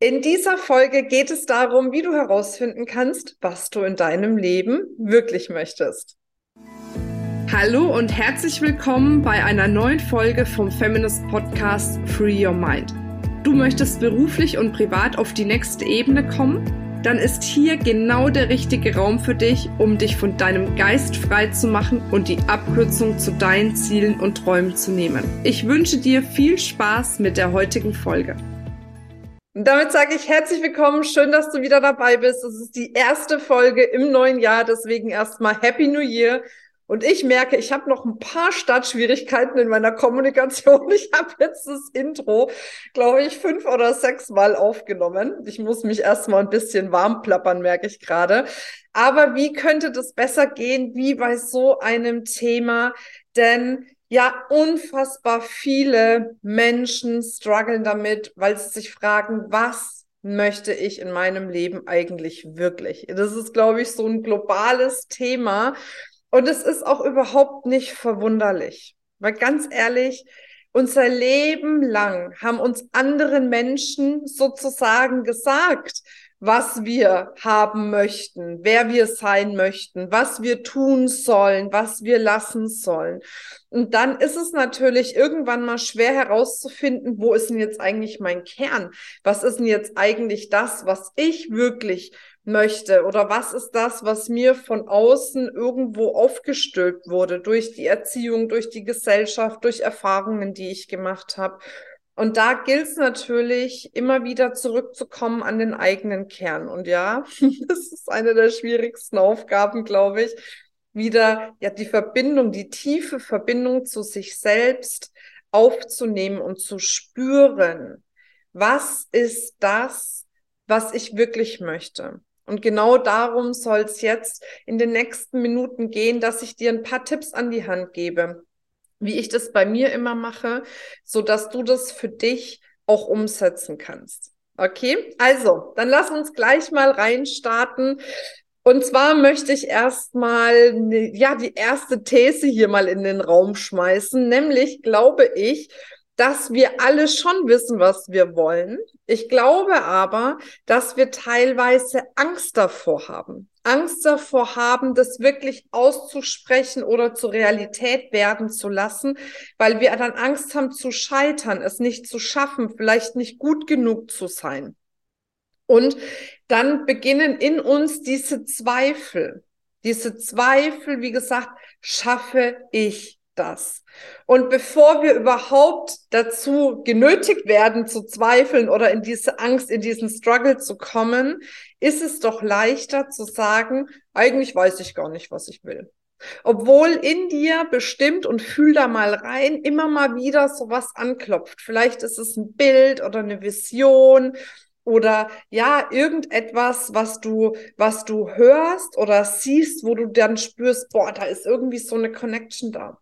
In dieser Folge geht es darum, wie du herausfinden kannst, was du in deinem Leben wirklich möchtest. Hallo und herzlich willkommen bei einer neuen Folge vom Feminist Podcast Free Your Mind. Du möchtest beruflich und privat auf die nächste Ebene kommen? Dann ist hier genau der richtige Raum für dich, um dich von deinem Geist frei zu machen und die Abkürzung zu deinen Zielen und Träumen zu nehmen. Ich wünsche dir viel Spaß mit der heutigen Folge. Und damit sage ich herzlich willkommen. Schön, dass du wieder dabei bist. Es ist die erste Folge im neuen Jahr. Deswegen erstmal Happy New Year. Und ich merke, ich habe noch ein paar Startschwierigkeiten in meiner Kommunikation. Ich habe jetzt das Intro, glaube ich, fünf oder sechs Mal aufgenommen. Ich muss mich erstmal ein bisschen warm plappern, merke ich gerade. Aber wie könnte das besser gehen wie bei so einem Thema? Denn ja, unfassbar viele Menschen strugglen damit, weil sie sich fragen, was möchte ich in meinem Leben eigentlich wirklich? Das ist, glaube ich, so ein globales Thema. Und es ist auch überhaupt nicht verwunderlich. Weil ganz ehrlich, unser Leben lang haben uns andere Menschen sozusagen gesagt, was wir haben möchten, wer wir sein möchten, was wir tun sollen, was wir lassen sollen. Und dann ist es natürlich irgendwann mal schwer herauszufinden, wo ist denn jetzt eigentlich mein Kern? Was ist denn jetzt eigentlich das, was ich wirklich möchte? Oder was ist das, was mir von außen irgendwo aufgestülpt wurde durch die Erziehung, durch die Gesellschaft, durch Erfahrungen, die ich gemacht habe? Und da gilt es natürlich, immer wieder zurückzukommen an den eigenen Kern. Und ja, das ist eine der schwierigsten Aufgaben, glaube ich, wieder ja die Verbindung, die tiefe Verbindung zu sich selbst aufzunehmen und zu spüren. Was ist das, was ich wirklich möchte? Und genau darum soll es jetzt in den nächsten Minuten gehen, dass ich dir ein paar Tipps an die Hand gebe, wie ich das bei mir immer mache, so dass du das für dich auch umsetzen kannst. Okay, also dann lass uns gleich mal reinstarten. Und zwar möchte ich erstmal ne, ja die erste These hier mal in den Raum schmeißen, nämlich glaube ich, dass wir alle schon wissen, was wir wollen. Ich glaube aber, dass wir teilweise Angst davor haben. Angst davor haben, das wirklich auszusprechen oder zur Realität werden zu lassen, weil wir dann Angst haben zu scheitern, es nicht zu schaffen, vielleicht nicht gut genug zu sein. Und dann beginnen in uns diese Zweifel. Diese Zweifel, wie gesagt, schaffe ich das. Und bevor wir überhaupt dazu genötigt werden, zu zweifeln oder in diese Angst, in diesen Struggle zu kommen, ist es doch leichter zu sagen, eigentlich weiß ich gar nicht, was ich will. Obwohl in dir bestimmt und fühl da mal rein, immer mal wieder sowas anklopft. Vielleicht ist es ein Bild oder eine Vision oder ja, irgendetwas, was du, was du hörst oder siehst, wo du dann spürst, boah, da ist irgendwie so eine Connection da.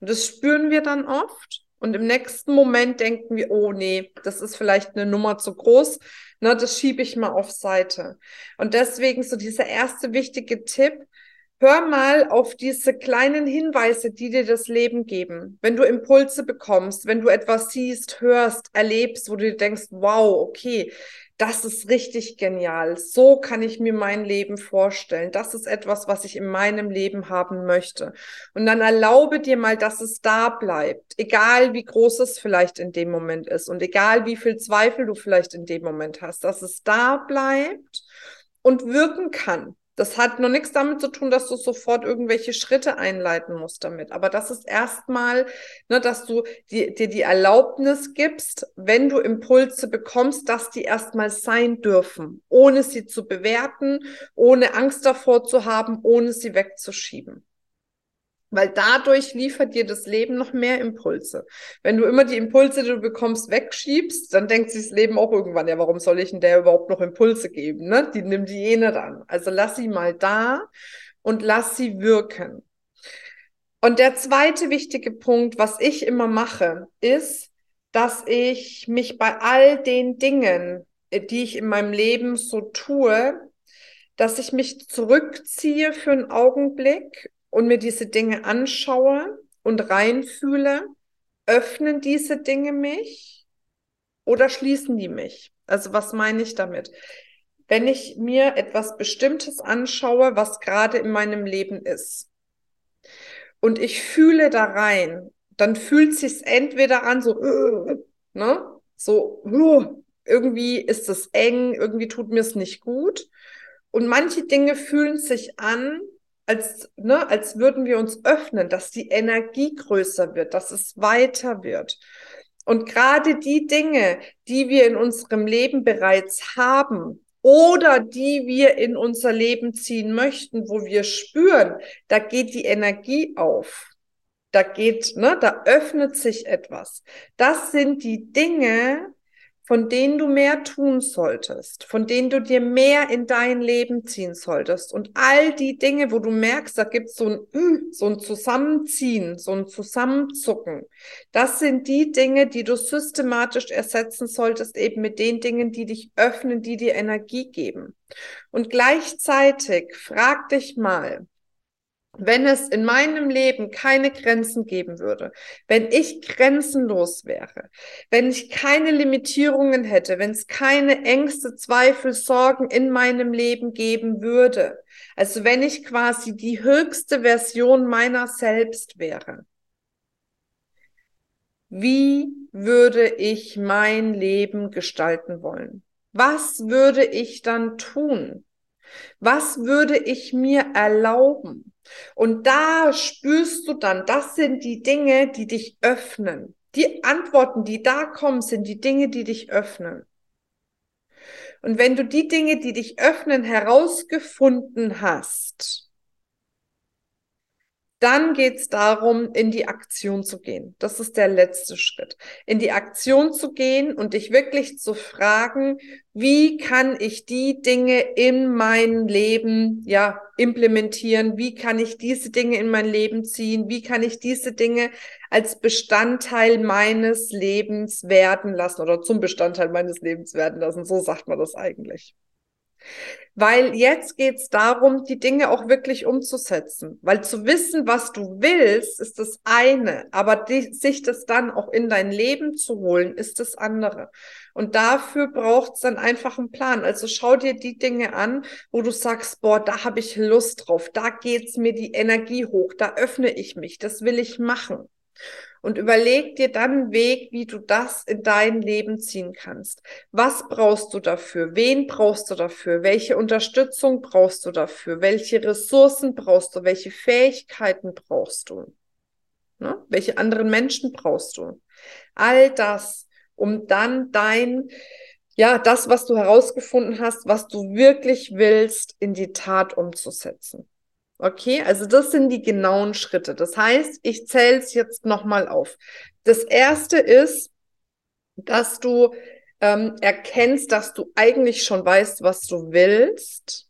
Und das spüren wir dann oft. Und im nächsten Moment denken wir, oh nee, das ist vielleicht eine Nummer zu groß. Ne, das schiebe ich mal auf Seite. Und deswegen so dieser erste wichtige Tipp, hör mal auf diese kleinen Hinweise, die dir das Leben geben. Wenn du Impulse bekommst, wenn du etwas siehst, hörst, erlebst, wo du denkst, wow, okay, das ist richtig genial. So kann ich mir mein Leben vorstellen. Das ist etwas, was ich in meinem Leben haben möchte. Und dann erlaube dir mal, dass es da bleibt. Egal wie groß es vielleicht in dem Moment ist und egal wie viel Zweifel du vielleicht in dem Moment hast, dass es da bleibt und wirken kann. Das hat noch nichts damit zu tun, dass du sofort irgendwelche Schritte einleiten musst damit. Aber das ist erstmal, ne, dass du die, dir die Erlaubnis gibst, wenn du Impulse bekommst, dass die erstmal sein dürfen, ohne sie zu bewerten, ohne Angst davor zu haben, ohne sie wegzuschieben. Weil dadurch liefert dir das Leben noch mehr Impulse. Wenn du immer die Impulse, die du bekommst, wegschiebst, dann denkt sich das Leben auch irgendwann, ja, warum soll ich denn der überhaupt noch Impulse geben? Ne? Die nimmt die eh dann. Also lass sie mal da und lass sie wirken. Und der zweite wichtige Punkt, was ich immer mache, ist, dass ich mich bei all den Dingen, die ich in meinem Leben so tue, dass ich mich zurückziehe für einen Augenblick und mir diese Dinge anschaue und reinfühle, öffnen diese Dinge mich oder schließen die mich? Also was meine ich damit? Wenn ich mir etwas Bestimmtes anschaue, was gerade in meinem Leben ist, und ich fühle da rein, dann fühlt sich's entweder an so, ne, so irgendwie ist es eng, irgendwie tut mir es nicht gut. Und manche Dinge fühlen sich an, als, ne, als würden wir uns öffnen, dass die Energie größer wird, dass es weiter wird. Und gerade die Dinge, die wir in unserem Leben bereits haben oder die wir in unser Leben ziehen möchten, wo wir spüren, da geht die Energie auf. Da geht, ne, da öffnet sich etwas. Das sind die Dinge, von denen du mehr tun solltest, von denen du dir mehr in dein Leben ziehen solltest. Und all die Dinge, wo du merkst, da gibt so ein, so ein Zusammenziehen, so ein Zusammenzucken, das sind die Dinge, die du systematisch ersetzen solltest, eben mit den Dingen, die dich öffnen, die dir Energie geben. Und gleichzeitig frag dich mal, wenn es in meinem Leben keine Grenzen geben würde, wenn ich grenzenlos wäre, wenn ich keine Limitierungen hätte, wenn es keine Ängste, Zweifel, Sorgen in meinem Leben geben würde, also wenn ich quasi die höchste Version meiner selbst wäre, wie würde ich mein Leben gestalten wollen? Was würde ich dann tun? Was würde ich mir erlauben? Und da spürst du dann, das sind die Dinge, die dich öffnen. Die Antworten, die da kommen, sind die Dinge, die dich öffnen. Und wenn du die Dinge, die dich öffnen, herausgefunden hast, dann geht es darum, in die Aktion zu gehen. Das ist der letzte Schritt. In die Aktion zu gehen und dich wirklich zu fragen, wie kann ich die Dinge in mein Leben ja implementieren? Wie kann ich diese Dinge in mein Leben ziehen? Wie kann ich diese Dinge als Bestandteil meines Lebens werden lassen oder zum Bestandteil meines Lebens werden lassen? So sagt man das eigentlich. Weil jetzt geht's darum, die Dinge auch wirklich umzusetzen. Weil zu wissen, was du willst, ist das eine. Aber die, sich das dann auch in dein Leben zu holen, ist das andere. Und dafür braucht's dann einfach einen Plan. Also schau dir die Dinge an, wo du sagst, boah, da habe ich Lust drauf, da geht's mir die Energie hoch, da öffne ich mich, das will ich machen und überleg dir dann einen Weg, wie du das in dein Leben ziehen kannst. Was brauchst du dafür? Wen brauchst du dafür? Welche Unterstützung brauchst du dafür? Welche Ressourcen brauchst du? Welche Fähigkeiten brauchst du? Ne? Welche anderen Menschen brauchst du? All das, um dann dein, ja, das, was du herausgefunden hast, was du wirklich willst, in die Tat umzusetzen. Okay, also das sind die genauen Schritte. Das heißt, ich zähle es jetzt nochmal auf. Das erste ist, dass du ähm, erkennst, dass du eigentlich schon weißt, was du willst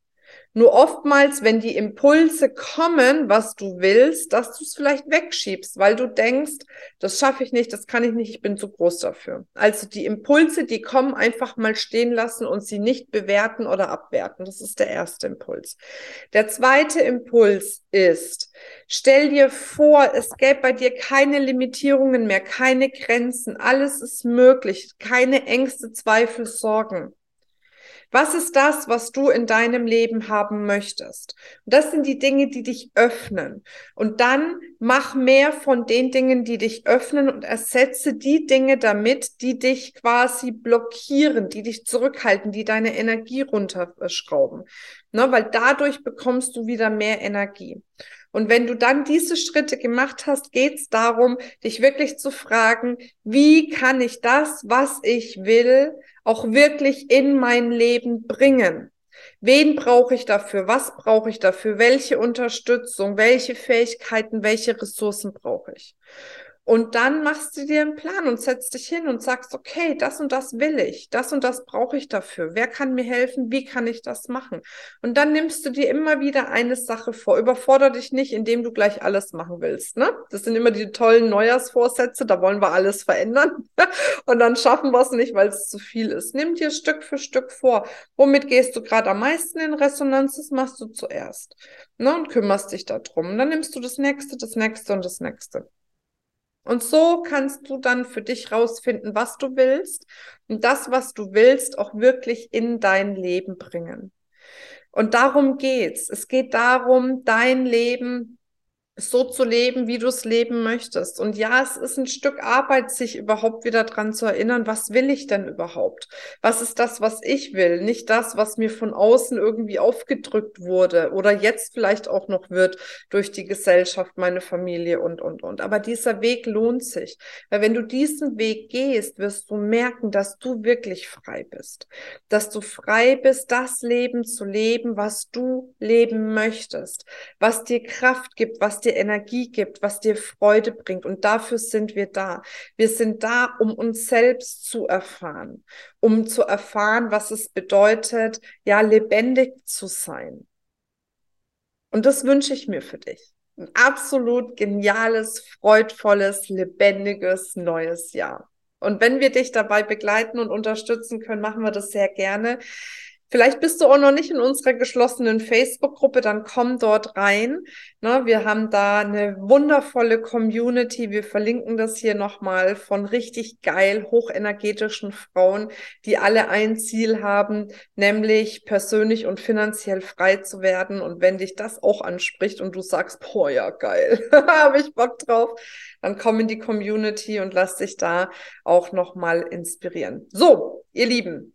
nur oftmals, wenn die Impulse kommen, was du willst, dass du es vielleicht wegschiebst, weil du denkst, das schaffe ich nicht, das kann ich nicht, ich bin zu groß dafür. Also die Impulse, die kommen, einfach mal stehen lassen und sie nicht bewerten oder abwerten. Das ist der erste Impuls. Der zweite Impuls ist, stell dir vor, es gäbe bei dir keine Limitierungen mehr, keine Grenzen, alles ist möglich, keine Ängste, Zweifel, Sorgen. Was ist das, was du in deinem Leben haben möchtest? Und das sind die Dinge, die dich öffnen. Und dann mach mehr von den Dingen, die dich öffnen und ersetze die Dinge damit, die dich quasi blockieren, die dich zurückhalten, die deine Energie runterschrauben. Ne, weil dadurch bekommst du wieder mehr Energie. Und wenn du dann diese Schritte gemacht hast, geht es darum, dich wirklich zu fragen, wie kann ich das, was ich will, auch wirklich in mein Leben bringen? Wen brauche ich dafür? Was brauche ich dafür? Welche Unterstützung? Welche Fähigkeiten? Welche Ressourcen brauche ich? Und dann machst du dir einen Plan und setzt dich hin und sagst, okay, das und das will ich, das und das brauche ich dafür. Wer kann mir helfen? Wie kann ich das machen? Und dann nimmst du dir immer wieder eine Sache vor. Überforder dich nicht, indem du gleich alles machen willst. Ne? Das sind immer die tollen Neujahrsvorsätze, da wollen wir alles verändern. und dann schaffen wir es nicht, weil es zu viel ist. Nimm dir Stück für Stück vor. Womit gehst du gerade am meisten in Resonanz? Das machst du zuerst. Ne? Und kümmerst dich darum. Und dann nimmst du das nächste, das nächste und das nächste. Und so kannst du dann für dich rausfinden, was du willst und das, was du willst, auch wirklich in dein Leben bringen. Und darum geht's. Es geht darum, dein Leben so zu leben, wie du es leben möchtest. Und ja, es ist ein Stück Arbeit, sich überhaupt wieder dran zu erinnern, was will ich denn überhaupt? Was ist das, was ich will? Nicht das, was mir von außen irgendwie aufgedrückt wurde oder jetzt vielleicht auch noch wird durch die Gesellschaft, meine Familie und, und, und. Aber dieser Weg lohnt sich. Weil wenn du diesen Weg gehst, wirst du merken, dass du wirklich frei bist. Dass du frei bist, das Leben zu leben, was du leben möchtest. Was dir Kraft gibt, was dir dir Energie gibt, was dir Freude bringt. Und dafür sind wir da. Wir sind da, um uns selbst zu erfahren, um zu erfahren, was es bedeutet, ja, lebendig zu sein. Und das wünsche ich mir für dich. Ein absolut geniales, freudvolles, lebendiges neues Jahr. Und wenn wir dich dabei begleiten und unterstützen können, machen wir das sehr gerne. Vielleicht bist du auch noch nicht in unserer geschlossenen Facebook-Gruppe, dann komm dort rein. Ne, wir haben da eine wundervolle Community. Wir verlinken das hier nochmal von richtig geil hochenergetischen Frauen, die alle ein Ziel haben, nämlich persönlich und finanziell frei zu werden. Und wenn dich das auch anspricht und du sagst, boah, ja, geil, habe ich Bock drauf, dann komm in die Community und lass dich da auch nochmal inspirieren. So, ihr Lieben,